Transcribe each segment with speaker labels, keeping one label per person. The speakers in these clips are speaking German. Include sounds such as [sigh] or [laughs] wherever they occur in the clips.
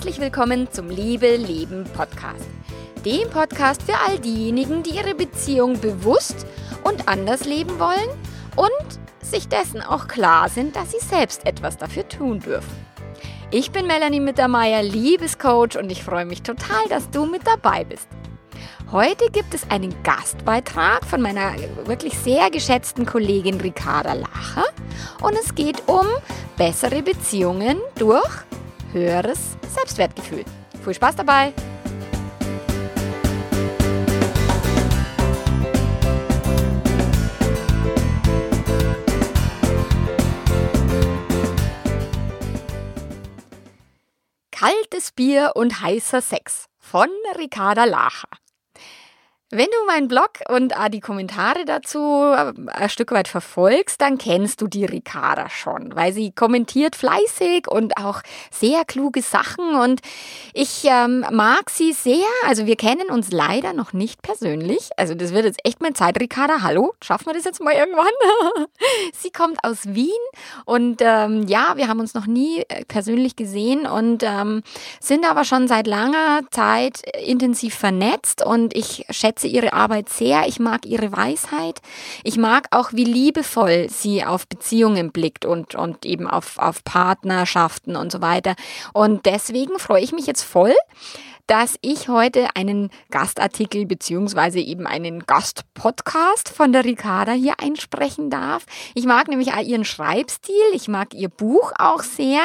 Speaker 1: Herzlich willkommen zum Liebe Leben Podcast. Dem Podcast für all diejenigen, die ihre Beziehung bewusst und anders leben wollen und sich dessen auch klar sind, dass sie selbst etwas dafür tun dürfen. Ich bin Melanie Mittermeier, Liebescoach und ich freue mich total, dass du mit dabei bist. Heute gibt es einen Gastbeitrag von meiner wirklich sehr geschätzten Kollegin Ricarda Lacher und es geht um bessere Beziehungen durch höheres Selbstwertgefühl. Viel Spaß dabei! Kaltes Bier und heißer Sex von Ricarda Lacher. Wenn du meinen Blog und die Kommentare dazu äh, ein Stück weit verfolgst, dann kennst du die Ricarda schon, weil sie kommentiert fleißig und auch sehr kluge Sachen und ich ähm, mag sie sehr. Also wir kennen uns leider noch nicht persönlich. Also das wird jetzt echt mal Zeit, Ricarda. Hallo, schaffen wir das jetzt mal irgendwann? [laughs] sie kommt aus Wien und ähm, ja, wir haben uns noch nie äh, persönlich gesehen und ähm, sind aber schon seit langer Zeit intensiv vernetzt und ich schätze schätze ihre Arbeit sehr. Ich mag ihre Weisheit. Ich mag auch, wie liebevoll sie auf Beziehungen blickt und, und eben auf, auf Partnerschaften und so weiter. Und deswegen freue ich mich jetzt voll, dass ich heute einen Gastartikel beziehungsweise eben einen Gastpodcast von der Ricarda hier einsprechen darf. Ich mag nämlich ihren Schreibstil, ich mag ihr Buch auch sehr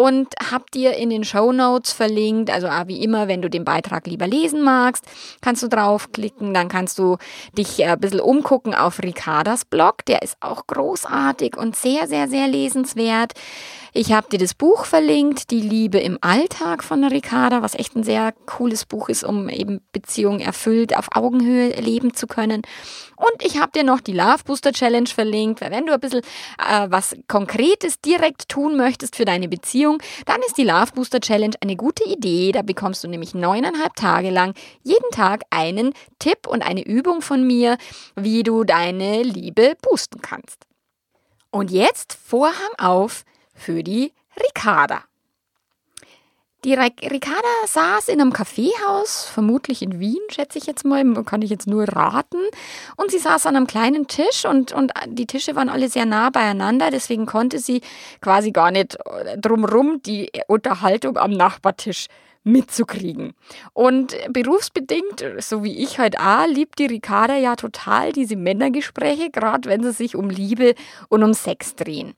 Speaker 1: und hab dir in den Show Notes verlinkt, also auch wie immer, wenn du den Beitrag lieber lesen magst, kannst du draufklicken, dann kannst du dich äh, ein bisschen umgucken auf Ricardas Blog, der ist auch großartig und sehr, sehr, sehr lesenswert. Ich habe dir das Buch verlinkt, Die Liebe im Alltag von Ricarda, was echt ein sehr cooles Buch ist, um eben Beziehungen erfüllt auf Augenhöhe leben zu können. Und ich habe dir noch die Love Booster Challenge verlinkt, weil wenn du ein bisschen äh, was Konkretes direkt tun möchtest für deine Beziehung, dann ist die Love Booster Challenge eine gute Idee. Da bekommst du nämlich neuneinhalb Tage lang jeden Tag einen Tipp und eine Übung von mir, wie du deine Liebe boosten kannst. Und jetzt Vorhang auf für die Ricarda. Die Ricarda saß in einem Kaffeehaus, vermutlich in Wien, schätze ich jetzt mal, kann ich jetzt nur raten. Und sie saß an einem kleinen Tisch und, und die Tische waren alle sehr nah beieinander, deswegen konnte sie quasi gar nicht drumrum die Unterhaltung am Nachbartisch mitzukriegen. Und berufsbedingt, so wie ich heute auch, liebt die Ricarda ja total diese Männergespräche, gerade wenn sie sich um Liebe und um Sex drehen.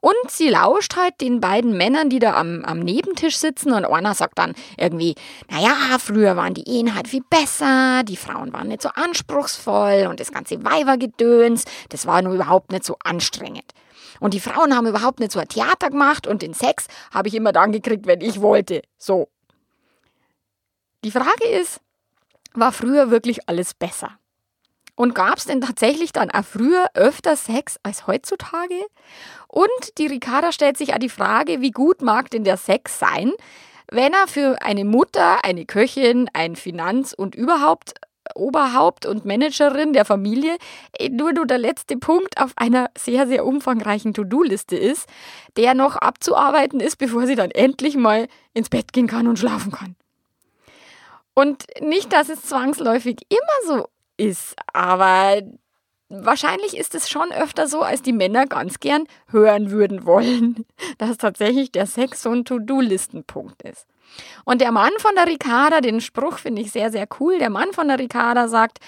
Speaker 1: Und sie lauscht halt den beiden Männern, die da am, am Nebentisch sitzen und einer sagt dann irgendwie, naja, früher waren die Ehen halt viel besser, die Frauen waren nicht so anspruchsvoll und das ganze Weibergedöns, das war nur überhaupt nicht so anstrengend. Und die Frauen haben überhaupt nicht so ein Theater gemacht und den Sex habe ich immer dann gekriegt, wenn ich wollte. So. Die Frage ist, war früher wirklich alles besser? Und gab es denn tatsächlich dann auch früher öfter Sex als heutzutage? Und die Ricarda stellt sich auch die Frage, wie gut mag denn der Sex sein, wenn er für eine Mutter, eine Köchin, ein Finanz- und überhaupt Oberhaupt und Managerin der Familie eh, nur nur der letzte Punkt auf einer sehr, sehr umfangreichen To-Do-Liste ist, der noch abzuarbeiten ist, bevor sie dann endlich mal ins Bett gehen kann und schlafen kann. Und nicht, dass es zwangsläufig immer so ist. Aber wahrscheinlich ist es schon öfter so, als die Männer ganz gern hören würden wollen, [laughs] dass tatsächlich der Sex so ein To-Do-Listenpunkt ist. Und der Mann von der Ricarda, den Spruch finde ich sehr, sehr cool. Der Mann von der Ricarda sagt,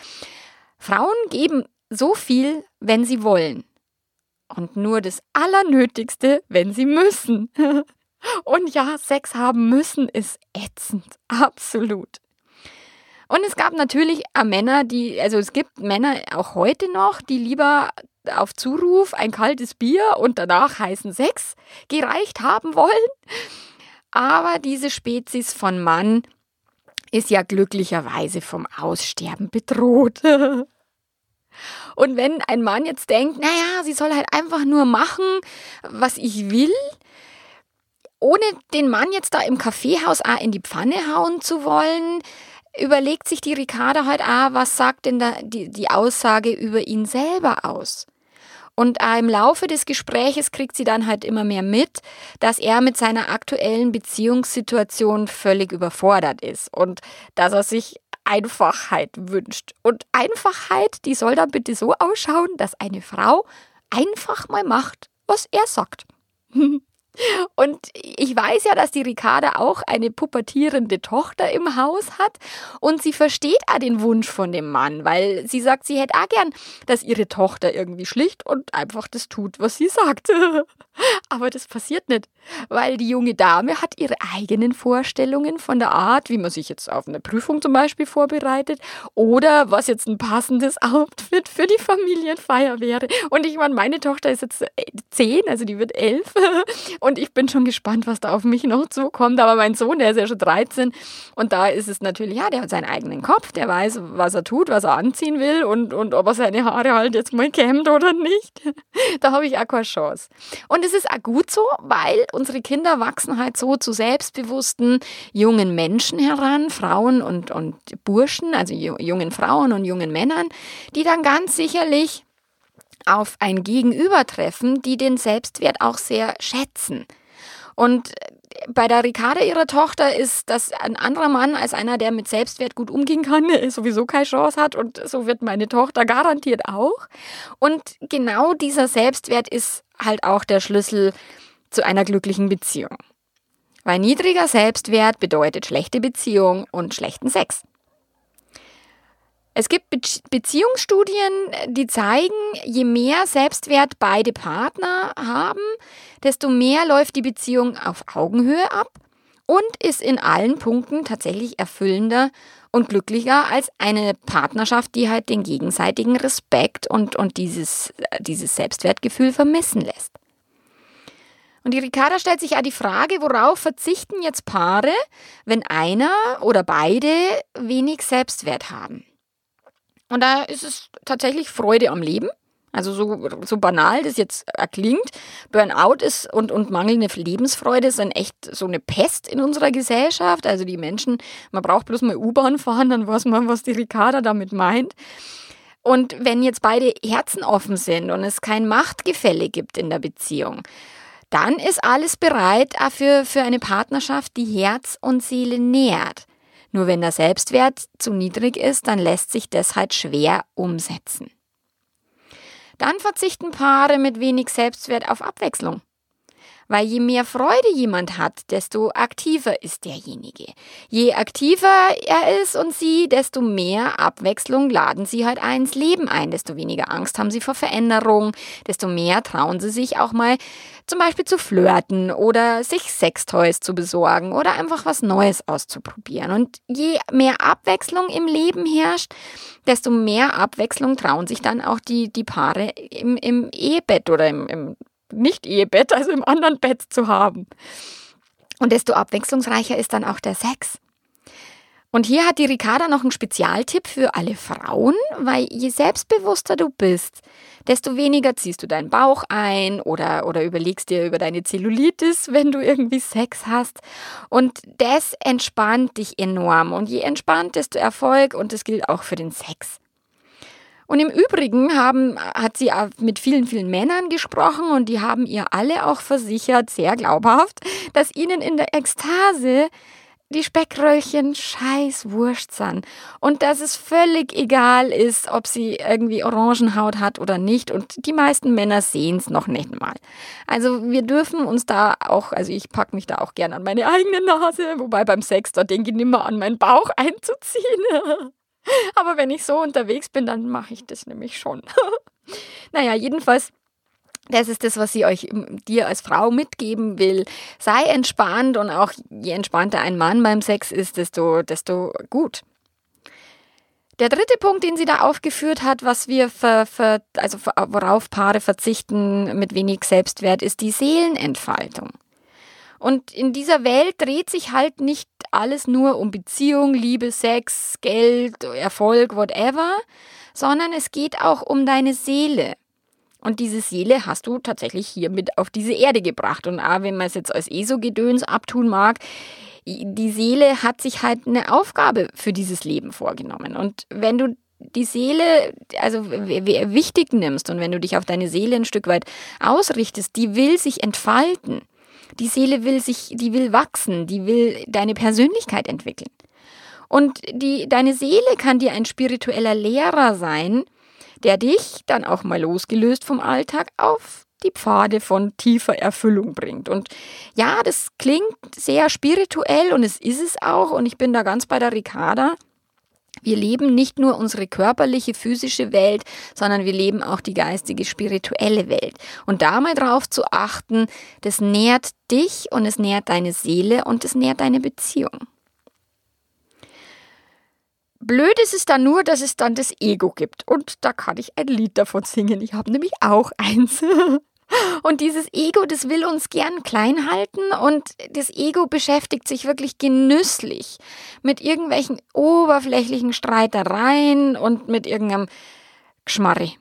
Speaker 1: Frauen geben so viel, wenn sie wollen. Und nur das Allernötigste, wenn sie müssen. [laughs] Und ja, Sex haben müssen ist ätzend. Absolut. Und es gab natürlich Männer, die, also es gibt Männer auch heute noch, die lieber auf Zuruf ein kaltes Bier und danach heißen Sex gereicht haben wollen. Aber diese Spezies von Mann ist ja glücklicherweise vom Aussterben bedroht. [laughs] Und wenn ein Mann jetzt denkt, naja, sie soll halt einfach nur machen, was ich will, ohne den Mann jetzt da im Kaffeehaus in die Pfanne hauen zu wollen, überlegt sich die Ricarda halt, ah, was sagt denn da die, die Aussage über ihn selber aus? Und äh, im Laufe des Gespräches kriegt sie dann halt immer mehr mit, dass er mit seiner aktuellen Beziehungssituation völlig überfordert ist und dass er sich Einfachheit wünscht. Und Einfachheit, die soll dann bitte so ausschauen, dass eine Frau einfach mal macht, was er sagt. [laughs] Und ich weiß ja, dass die Ricarda auch eine pubertierende Tochter im Haus hat und sie versteht auch den Wunsch von dem Mann, weil sie sagt, sie hätte auch gern, dass ihre Tochter irgendwie schlicht und einfach das tut, was sie sagt. [laughs] [laughs] Aber das passiert nicht, weil die junge Dame hat ihre eigenen Vorstellungen von der Art, wie man sich jetzt auf eine Prüfung zum Beispiel vorbereitet oder was jetzt ein passendes [laughs] Outfit für die Familienfeier wäre. Und ich meine, meine Tochter ist jetzt zehn, also die wird elf [laughs] und ich bin schon gespannt, was da auf mich noch zukommt. Aber mein Sohn, der ist ja schon 13 und da ist es natürlich, ja, der hat seinen eigenen Kopf, der weiß, was er tut, was er anziehen will und, und ob er seine Haare halt jetzt mal kämmt oder nicht. da habe ich auch keine Chance. Und es ist auch gut so, weil unsere Kinder wachsen halt so zu selbstbewussten jungen Menschen heran, Frauen und, und Burschen, also jungen Frauen und jungen Männern, die dann ganz sicherlich auf ein Gegenüber treffen, die den Selbstwert auch sehr schätzen. Und bei der Ricarda, ihrer Tochter, ist das ein anderer Mann als einer, der mit Selbstwert gut umgehen kann, [laughs] sowieso keine Chance hat. Und so wird meine Tochter garantiert auch. Und genau dieser Selbstwert ist halt auch der Schlüssel zu einer glücklichen Beziehung. Weil niedriger Selbstwert bedeutet schlechte Beziehung und schlechten Sex. Es gibt Be Beziehungsstudien, die zeigen, je mehr Selbstwert beide Partner haben, desto mehr läuft die Beziehung auf Augenhöhe ab und ist in allen Punkten tatsächlich erfüllender und glücklicher als eine Partnerschaft, die halt den gegenseitigen Respekt und, und dieses, dieses Selbstwertgefühl vermissen lässt. Und die Ricarda stellt sich ja die Frage, worauf verzichten jetzt Paare, wenn einer oder beide wenig Selbstwert haben? Und da ist es tatsächlich Freude am Leben. Also so, so banal das jetzt erklingt, Burnout ist und, und mangelnde Lebensfreude sind echt so eine Pest in unserer Gesellschaft. Also die Menschen, man braucht bloß mal U-Bahn fahren, dann weiß man, was die Ricarda damit meint. Und wenn jetzt beide Herzen offen sind und es kein Machtgefälle gibt in der Beziehung, dann ist alles bereit für, für eine Partnerschaft, die Herz und Seele nährt. Nur wenn der Selbstwert zu niedrig ist, dann lässt sich das halt schwer umsetzen. Dann verzichten Paare mit wenig Selbstwert auf Abwechslung. Weil je mehr Freude jemand hat, desto aktiver ist derjenige. Je aktiver er ist und sie, desto mehr Abwechslung laden sie halt ins Leben ein, desto weniger Angst haben sie vor Veränderung, desto mehr trauen sie sich auch mal zum Beispiel zu flirten oder sich Sextoys zu besorgen oder einfach was Neues auszuprobieren. Und je mehr Abwechslung im Leben herrscht, desto mehr Abwechslung trauen sich dann auch die, die Paare im, im Ehebett oder im, im nicht-Ehebett, also im anderen Bett zu haben. Und desto abwechslungsreicher ist dann auch der Sex. Und hier hat die Ricarda noch einen Spezialtipp für alle Frauen, weil je selbstbewusster du bist, desto weniger ziehst du deinen Bauch ein oder, oder überlegst dir über deine Zellulitis, wenn du irgendwie Sex hast. Und das entspannt dich enorm. Und je entspannt, desto Erfolg. Und das gilt auch für den Sex. Und im Übrigen haben, hat sie mit vielen, vielen Männern gesprochen und die haben ihr alle auch versichert, sehr glaubhaft, dass ihnen in der Ekstase die Speckröllchen scheiß wurscht sind und dass es völlig egal ist, ob sie irgendwie Orangenhaut hat oder nicht und die meisten Männer sehen es noch nicht mal. Also wir dürfen uns da auch, also ich packe mich da auch gern an meine eigene Nase, wobei beim Sex, da denke ich nimmer an meinen Bauch einzuziehen. [laughs] [laughs] Aber wenn ich so unterwegs bin, dann mache ich das nämlich schon. [laughs] naja, jedenfalls das ist das, was sie euch dir als Frau mitgeben will. Sei entspannt und auch je entspannter ein Mann beim Sex ist, desto, desto gut. Der dritte Punkt, den sie da aufgeführt hat, was wir ver, ver, also worauf Paare verzichten mit wenig Selbstwert, ist die Seelenentfaltung. Und in dieser Welt dreht sich halt nicht alles nur um Beziehung, Liebe, Sex, Geld, Erfolg, whatever, sondern es geht auch um deine Seele. Und diese Seele hast du tatsächlich hier mit auf diese Erde gebracht. Und auch wenn man es jetzt als ESO-Gedöns abtun mag, die Seele hat sich halt eine Aufgabe für dieses Leben vorgenommen. Und wenn du die Seele, also wichtig nimmst und wenn du dich auf deine Seele ein Stück weit ausrichtest, die will sich entfalten. Die Seele will sich, die will wachsen, die will deine Persönlichkeit entwickeln. Und die, deine Seele kann dir ein spiritueller Lehrer sein, der dich dann auch mal losgelöst vom Alltag auf die Pfade von tiefer Erfüllung bringt. Und ja, das klingt sehr spirituell und es ist es auch. Und ich bin da ganz bei der Ricarda. Wir leben nicht nur unsere körperliche, physische Welt, sondern wir leben auch die geistige, spirituelle Welt. Und da mal drauf zu achten, das nährt dich und es nährt deine Seele und es nährt deine Beziehung. Blöd ist es dann nur, dass es dann das Ego gibt. Und da kann ich ein Lied davon singen. Ich habe nämlich auch eins. [laughs] Und dieses Ego, das will uns gern klein halten und das Ego beschäftigt sich wirklich genüsslich mit irgendwelchen oberflächlichen Streitereien und mit irgendeinem Geschmarri.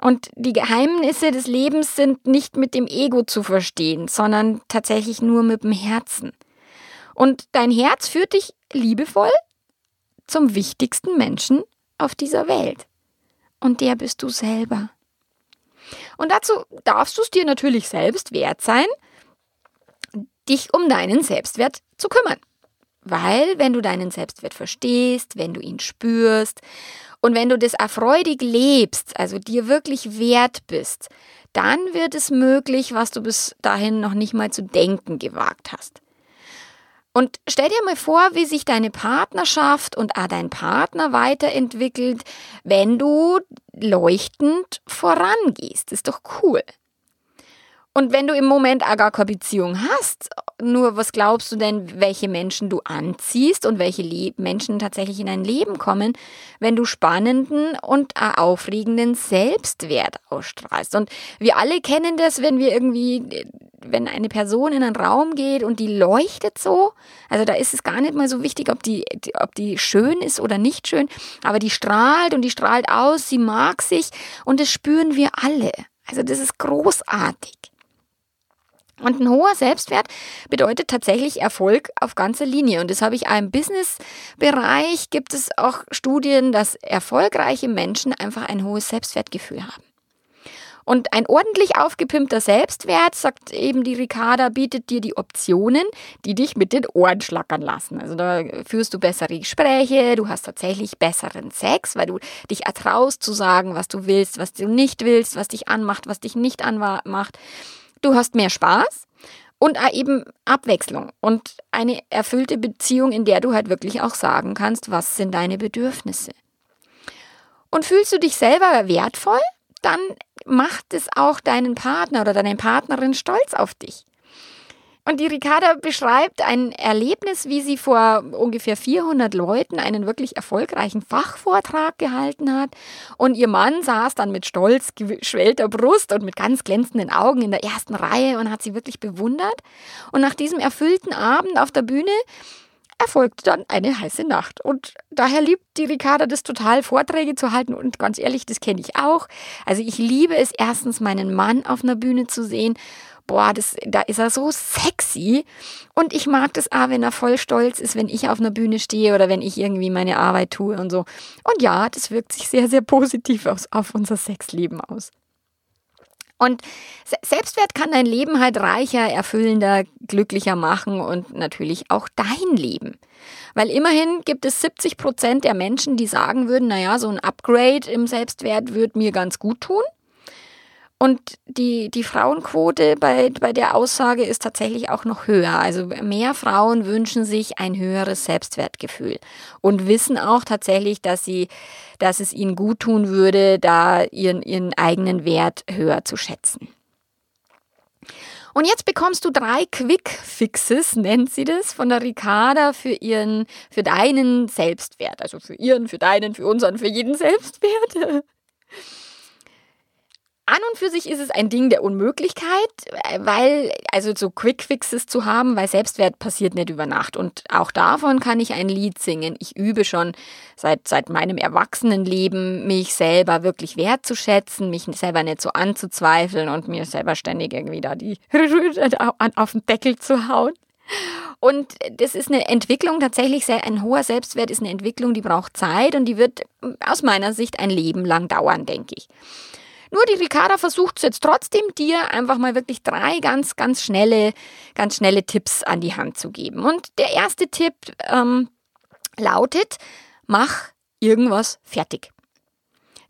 Speaker 1: Und die Geheimnisse des Lebens sind nicht mit dem Ego zu verstehen, sondern tatsächlich nur mit dem Herzen. Und dein Herz führt dich liebevoll zum wichtigsten Menschen auf dieser Welt. Und der bist du selber. Und dazu darfst du es dir natürlich selbst wert sein, dich um deinen Selbstwert zu kümmern. Weil, wenn du deinen Selbstwert verstehst, wenn du ihn spürst und wenn du das erfreudig lebst, also dir wirklich wert bist, dann wird es möglich, was du bis dahin noch nicht mal zu denken gewagt hast. Und stell dir mal vor, wie sich deine Partnerschaft und auch dein Partner weiterentwickelt, wenn du leuchtend vorangehst. ist doch cool. Und wenn du im Moment auch gar keine Beziehung hast, nur was glaubst du denn, welche Menschen du anziehst und welche Le Menschen tatsächlich in dein Leben kommen, wenn du spannenden und aufregenden Selbstwert ausstrahlst? Und wir alle kennen das, wenn wir irgendwie, wenn eine Person in einen Raum geht und die leuchtet so, also da ist es gar nicht mal so wichtig, ob die, ob die schön ist oder nicht schön, aber die strahlt und die strahlt aus, sie mag sich und das spüren wir alle. Also das ist großartig. Und ein hoher Selbstwert bedeutet tatsächlich Erfolg auf ganzer Linie. Und das habe ich auch im Business-Bereich, gibt es auch Studien, dass erfolgreiche Menschen einfach ein hohes Selbstwertgefühl haben. Und ein ordentlich aufgepimpter Selbstwert, sagt eben die Ricarda, bietet dir die Optionen, die dich mit den Ohren schlackern lassen. Also da führst du bessere Gespräche, du hast tatsächlich besseren Sex, weil du dich ertraust zu sagen, was du willst, was du nicht willst, was dich anmacht, was dich nicht anmacht. Du hast mehr Spaß und eben Abwechslung und eine erfüllte Beziehung, in der du halt wirklich auch sagen kannst, was sind deine Bedürfnisse. Und fühlst du dich selber wertvoll, dann macht es auch deinen Partner oder deine Partnerin stolz auf dich. Und die Ricarda beschreibt ein Erlebnis, wie sie vor ungefähr 400 Leuten einen wirklich erfolgreichen Fachvortrag gehalten hat. Und ihr Mann saß dann mit stolz geschwellter Brust und mit ganz glänzenden Augen in der ersten Reihe und hat sie wirklich bewundert. Und nach diesem erfüllten Abend auf der Bühne erfolgte dann eine heiße Nacht. Und daher liebt die Ricarda das total, Vorträge zu halten. Und ganz ehrlich, das kenne ich auch. Also ich liebe es erstens, meinen Mann auf einer Bühne zu sehen boah, das, da ist er so sexy. Und ich mag das auch, wenn er voll stolz ist, wenn ich auf einer Bühne stehe oder wenn ich irgendwie meine Arbeit tue und so. Und ja, das wirkt sich sehr, sehr positiv aus, auf unser Sexleben aus. Und Selbstwert kann dein Leben halt reicher, erfüllender, glücklicher machen und natürlich auch dein Leben. Weil immerhin gibt es 70 Prozent der Menschen, die sagen würden, naja, so ein Upgrade im Selbstwert würde mir ganz gut tun. Und die, die Frauenquote bei, bei der Aussage ist tatsächlich auch noch höher. Also mehr Frauen wünschen sich ein höheres Selbstwertgefühl und wissen auch tatsächlich, dass sie, dass es ihnen gut tun würde, da ihren, ihren eigenen Wert höher zu schätzen. Und jetzt bekommst du drei Quick Fixes, [laughs] nennt sie das, von der Ricarda für ihren, für deinen Selbstwert. Also für ihren, für deinen, für unseren, für jeden Selbstwert. [laughs] An und für sich ist es ein Ding der Unmöglichkeit, weil, also so Quick-Fixes zu haben, weil Selbstwert passiert nicht über Nacht. Und auch davon kann ich ein Lied singen. Ich übe schon seit, seit meinem Erwachsenenleben, mich selber wirklich wertzuschätzen, mich selber nicht so anzuzweifeln und mir selber ständig irgendwie da die [laughs] auf den Deckel zu hauen. Und das ist eine Entwicklung, tatsächlich sehr, ein hoher Selbstwert ist eine Entwicklung, die braucht Zeit und die wird aus meiner Sicht ein Leben lang dauern, denke ich. Nur die Ricarda versucht es jetzt trotzdem, dir einfach mal wirklich drei ganz, ganz schnelle, ganz schnelle Tipps an die Hand zu geben. Und der erste Tipp ähm, lautet, mach irgendwas fertig.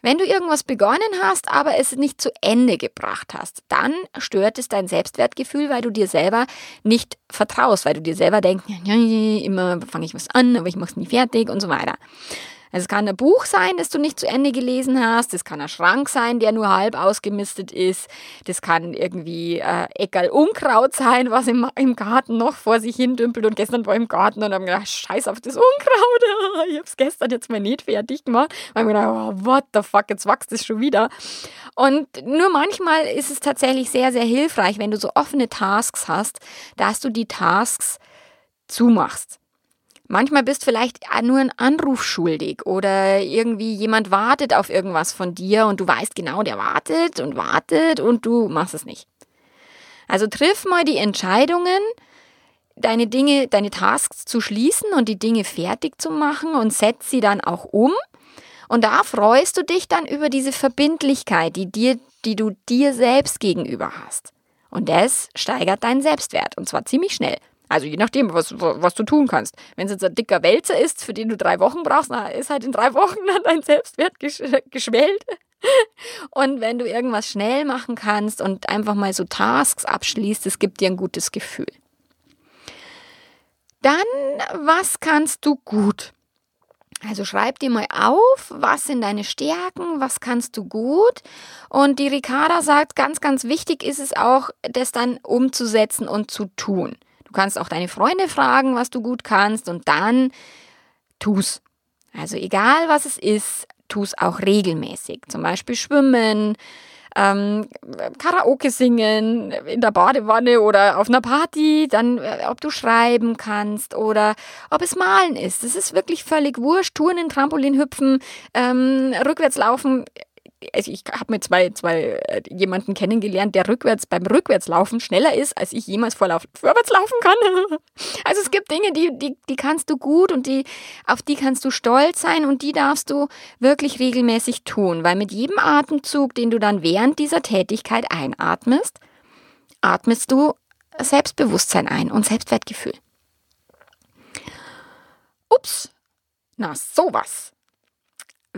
Speaker 1: Wenn du irgendwas begonnen hast, aber es nicht zu Ende gebracht hast, dann stört es dein Selbstwertgefühl, weil du dir selber nicht vertraust, weil du dir selber denkst, immer fange ich was an, aber ich mache es nie fertig und so weiter. Es kann ein Buch sein, das du nicht zu Ende gelesen hast. Es kann ein Schrank sein, der nur halb ausgemistet ist. Das kann irgendwie äh, Eckerl Unkraut sein, was im, im Garten noch vor sich hin dümpelt. Und gestern war ich im Garten und habe gedacht, scheiß auf das Unkraut. [laughs] Ich habe es gestern jetzt mal nicht fertig gemacht. Und habe gedacht, oh, what the fuck, jetzt wächst es schon wieder. Und nur manchmal ist es tatsächlich sehr, sehr hilfreich, wenn du so offene Tasks hast, dass du die Tasks zumachst. Manchmal bist vielleicht nur ein Anruf schuldig oder irgendwie jemand wartet auf irgendwas von dir und du weißt genau, der wartet und wartet und du machst es nicht. Also triff mal die Entscheidungen, deine Dinge, deine Tasks zu schließen und die Dinge fertig zu machen und setz sie dann auch um. Und da freust du dich dann über diese Verbindlichkeit, die dir, die du dir selbst gegenüber hast. Und das steigert deinen Selbstwert und zwar ziemlich schnell. Also je nachdem, was, was du tun kannst. Wenn es jetzt ein dicker Wälzer ist, für den du drei Wochen brauchst, na, ist halt in drei Wochen [laughs] dann dein Selbstwert gesch geschwellt. [laughs] Und wenn du irgendwas schnell machen kannst und einfach mal so Tasks abschließt, es gibt dir ein gutes Gefühl. Dann, was kannst du gut? Also schreib dir mal auf, was sind deine Stärken, was kannst du gut. Und die Ricarda sagt, ganz, ganz wichtig ist es auch, das dann umzusetzen und zu tun. Du kannst auch deine Freunde fragen, was du gut kannst und dann tu's. Also egal was es ist, tu's auch regelmäßig. Zum Beispiel schwimmen, ähm, Karaoke singen in der Badewanne oder auf einer Party, dann äh, ob du schreiben kannst oder ob es malen ist. Das ist wirklich völlig wurscht. Touren, Trampolin hüpfen, ähm, rückwärts laufen, also ich habe mit zwei, zwei äh, jemanden kennengelernt, der rückwärts beim Rückwärtslaufen schneller ist, als ich jemals vorlauf, vorwärts laufen kann. [laughs] Also es gibt Dinge, die, die, die kannst du gut und die, auf die kannst du stolz sein und die darfst du wirklich regelmäßig tun, weil mit jedem Atemzug, den du dann während dieser Tätigkeit einatmest, atmest du Selbstbewusstsein ein und Selbstwertgefühl. Ups, na sowas.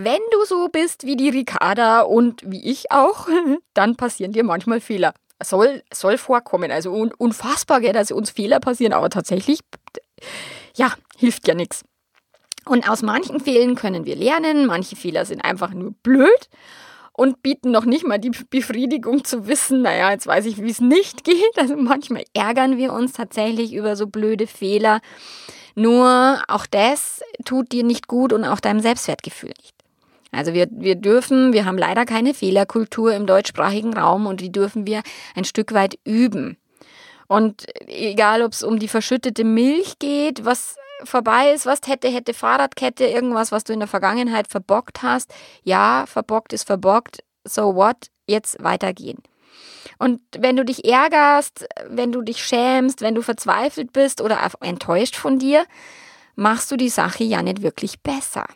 Speaker 1: Wenn du so bist wie die Ricarda und wie ich auch, [laughs] dann passieren dir manchmal Fehler. Soll, soll vorkommen. Also un, unfassbar, gell, dass uns Fehler passieren, aber tatsächlich, ja, hilft ja nichts. Und aus manchen Fehlern können wir lernen, manche Fehler sind einfach nur blöd und bieten noch nicht mal die Befriedigung zu wissen, naja, jetzt weiß ich, wie es nicht [laughs] geht. Also manchmal ärgern wir uns tatsächlich über so blöde Fehler. Nur auch das tut dir nicht gut und auch deinem Selbstwertgefühl nicht. Also wir, wir dürfen, wir haben leider keine Fehlerkultur im deutschsprachigen Raum und die dürfen wir ein Stück weit üben. Und egal, ob es um die verschüttete Milch geht, was vorbei ist, was hätte, hätte Fahrradkette, irgendwas, was du in der Vergangenheit verbockt hast. Ja, verbockt ist verbockt. So what? Jetzt weitergehen. Und wenn du dich ärgerst, wenn du dich schämst, wenn du verzweifelt bist oder enttäuscht von dir, machst du die Sache ja nicht wirklich besser.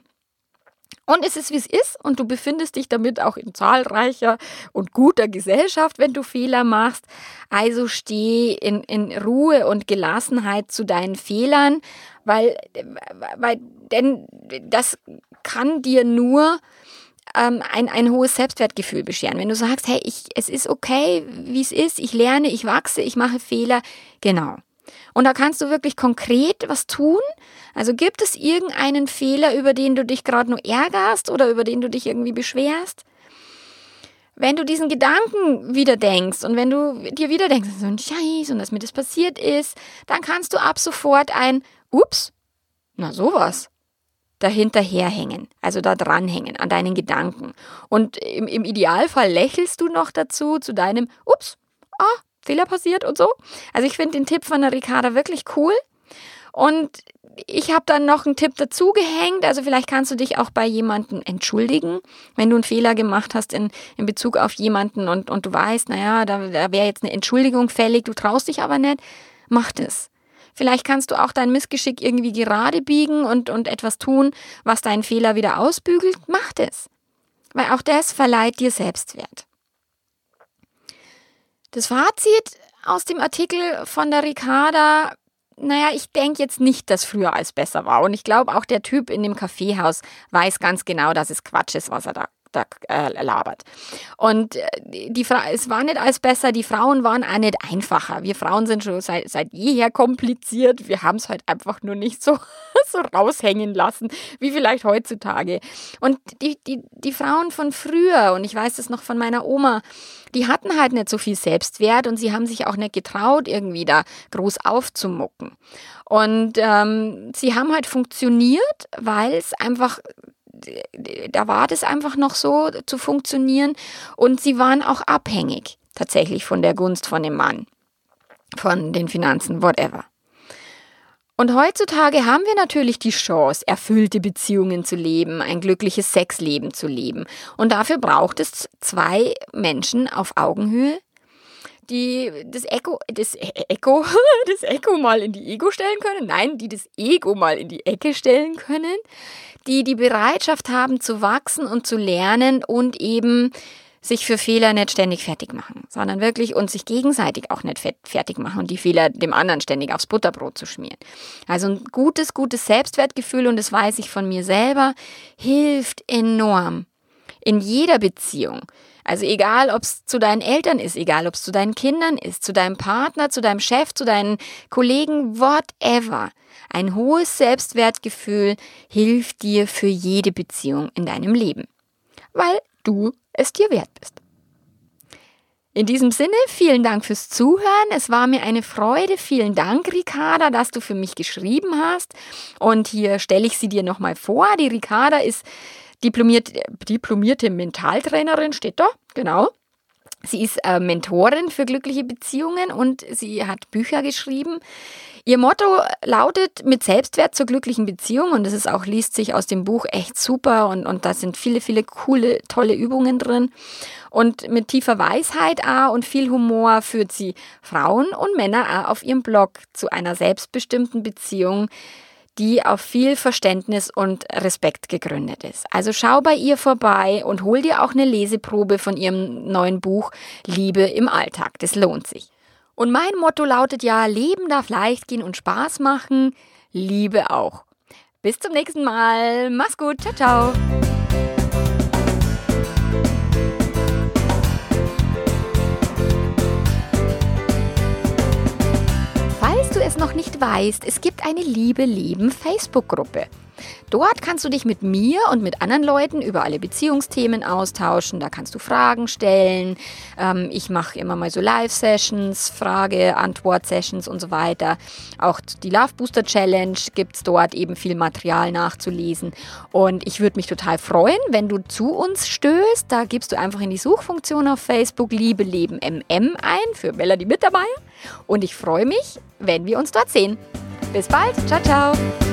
Speaker 1: Und es ist, wie es ist, und du befindest dich damit auch in zahlreicher und guter Gesellschaft, wenn du Fehler machst. Also steh in, in Ruhe und Gelassenheit zu deinen Fehlern, weil, weil denn das kann dir nur ähm, ein, ein hohes Selbstwertgefühl bescheren. Wenn du sagst, hey, ich, es ist okay, wie es ist, ich lerne, ich wachse, ich mache Fehler, genau. Und da kannst du wirklich konkret was tun. Also gibt es irgendeinen Fehler, über den du dich gerade nur ärgerst oder über den du dich irgendwie beschwerst? Wenn du diesen Gedanken wieder denkst und wenn du dir wieder denkst, so ein Scheiß und dass mir das passiert ist, dann kannst du ab sofort ein Ups, na sowas dahinterherhängen, also da dranhängen an deinen Gedanken. Und im, im Idealfall lächelst du noch dazu zu deinem Ups, ah, Fehler passiert und so. Also ich finde den Tipp von der Ricarda wirklich cool. Und ich habe dann noch einen Tipp dazu gehängt. Also vielleicht kannst du dich auch bei jemandem entschuldigen, wenn du einen Fehler gemacht hast in, in Bezug auf jemanden und, und du weißt, naja, da, da wäre jetzt eine Entschuldigung fällig, du traust dich aber nicht. Mach das. Vielleicht kannst du auch dein Missgeschick irgendwie gerade biegen und, und etwas tun, was deinen Fehler wieder ausbügelt. Mach es. Weil auch das verleiht dir Selbstwert. Das Fazit aus dem Artikel von der Ricarda, naja, ich denke jetzt nicht, dass früher alles besser war. Und ich glaube, auch der Typ in dem Kaffeehaus weiß ganz genau, dass es Quatsch ist, was er da da äh, labert. Und äh, die Fra es war nicht alles besser, die Frauen waren auch nicht einfacher. Wir Frauen sind schon seit, seit jeher kompliziert. Wir haben es halt einfach nur nicht so, [laughs] so raushängen lassen, wie vielleicht heutzutage. Und die, die, die Frauen von früher, und ich weiß das noch von meiner Oma, die hatten halt nicht so viel Selbstwert und sie haben sich auch nicht getraut, irgendwie da groß aufzumucken. Und ähm, sie haben halt funktioniert, weil es einfach da war das einfach noch so zu funktionieren und sie waren auch abhängig tatsächlich von der Gunst von dem Mann, von den Finanzen, whatever. Und heutzutage haben wir natürlich die Chance, erfüllte Beziehungen zu leben, ein glückliches Sexleben zu leben. Und dafür braucht es zwei Menschen auf Augenhöhe, die das Echo, das Echo, [laughs] das Echo mal in die Ego stellen können. Nein, die das Ego mal in die Ecke stellen können, die die Bereitschaft haben zu wachsen und zu lernen und eben sich für Fehler nicht ständig fertig machen, sondern wirklich und sich gegenseitig auch nicht fertig machen und die Fehler dem anderen ständig aufs Butterbrot zu schmieren. Also ein gutes, gutes Selbstwertgefühl und das weiß ich von mir selber, hilft enorm in jeder Beziehung. Also egal, ob es zu deinen Eltern ist, egal, ob es zu deinen Kindern ist, zu deinem Partner, zu deinem Chef, zu deinen Kollegen, whatever. Ein hohes Selbstwertgefühl hilft dir für jede Beziehung in deinem Leben, weil du es dir wert bist. In diesem Sinne, vielen Dank fürs Zuhören. Es war mir eine Freude. Vielen Dank, Ricarda, dass du für mich geschrieben hast. Und hier stelle ich sie dir nochmal vor. Die Ricarda ist diplomiert, diplomierte Mentaltrainerin, steht da, genau. Sie ist äh, Mentorin für glückliche Beziehungen und sie hat Bücher geschrieben. Ihr Motto lautet mit Selbstwert zur glücklichen Beziehung und das ist auch, liest sich aus dem Buch echt super und, und da sind viele, viele coole, tolle Übungen drin. Und mit tiefer Weisheit auch und viel Humor führt sie Frauen und Männer auch auf ihrem Blog zu einer selbstbestimmten Beziehung, die auf viel Verständnis und Respekt gegründet ist. Also schau bei ihr vorbei und hol dir auch eine Leseprobe von ihrem neuen Buch Liebe im Alltag. Das lohnt sich. Und mein Motto lautet ja, Leben darf leicht gehen und Spaß machen, Liebe auch. Bis zum nächsten Mal. Mach's gut. Ciao, ciao. Noch nicht weißt, es gibt eine Liebe Leben Facebook-Gruppe. Dort kannst du dich mit mir und mit anderen Leuten über alle Beziehungsthemen austauschen. Da kannst du Fragen stellen. Ähm, ich mache immer mal so Live-Sessions, Frage-Antwort-Sessions und so weiter. Auch die Love Booster Challenge gibt es dort eben viel Material nachzulesen. Und ich würde mich total freuen, wenn du zu uns stößt. Da gibst du einfach in die Suchfunktion auf Facebook Liebe Leben MM ein für Melanie Mittermeier. Und ich freue mich, wenn wir uns dort sehen. Bis bald. Ciao, ciao.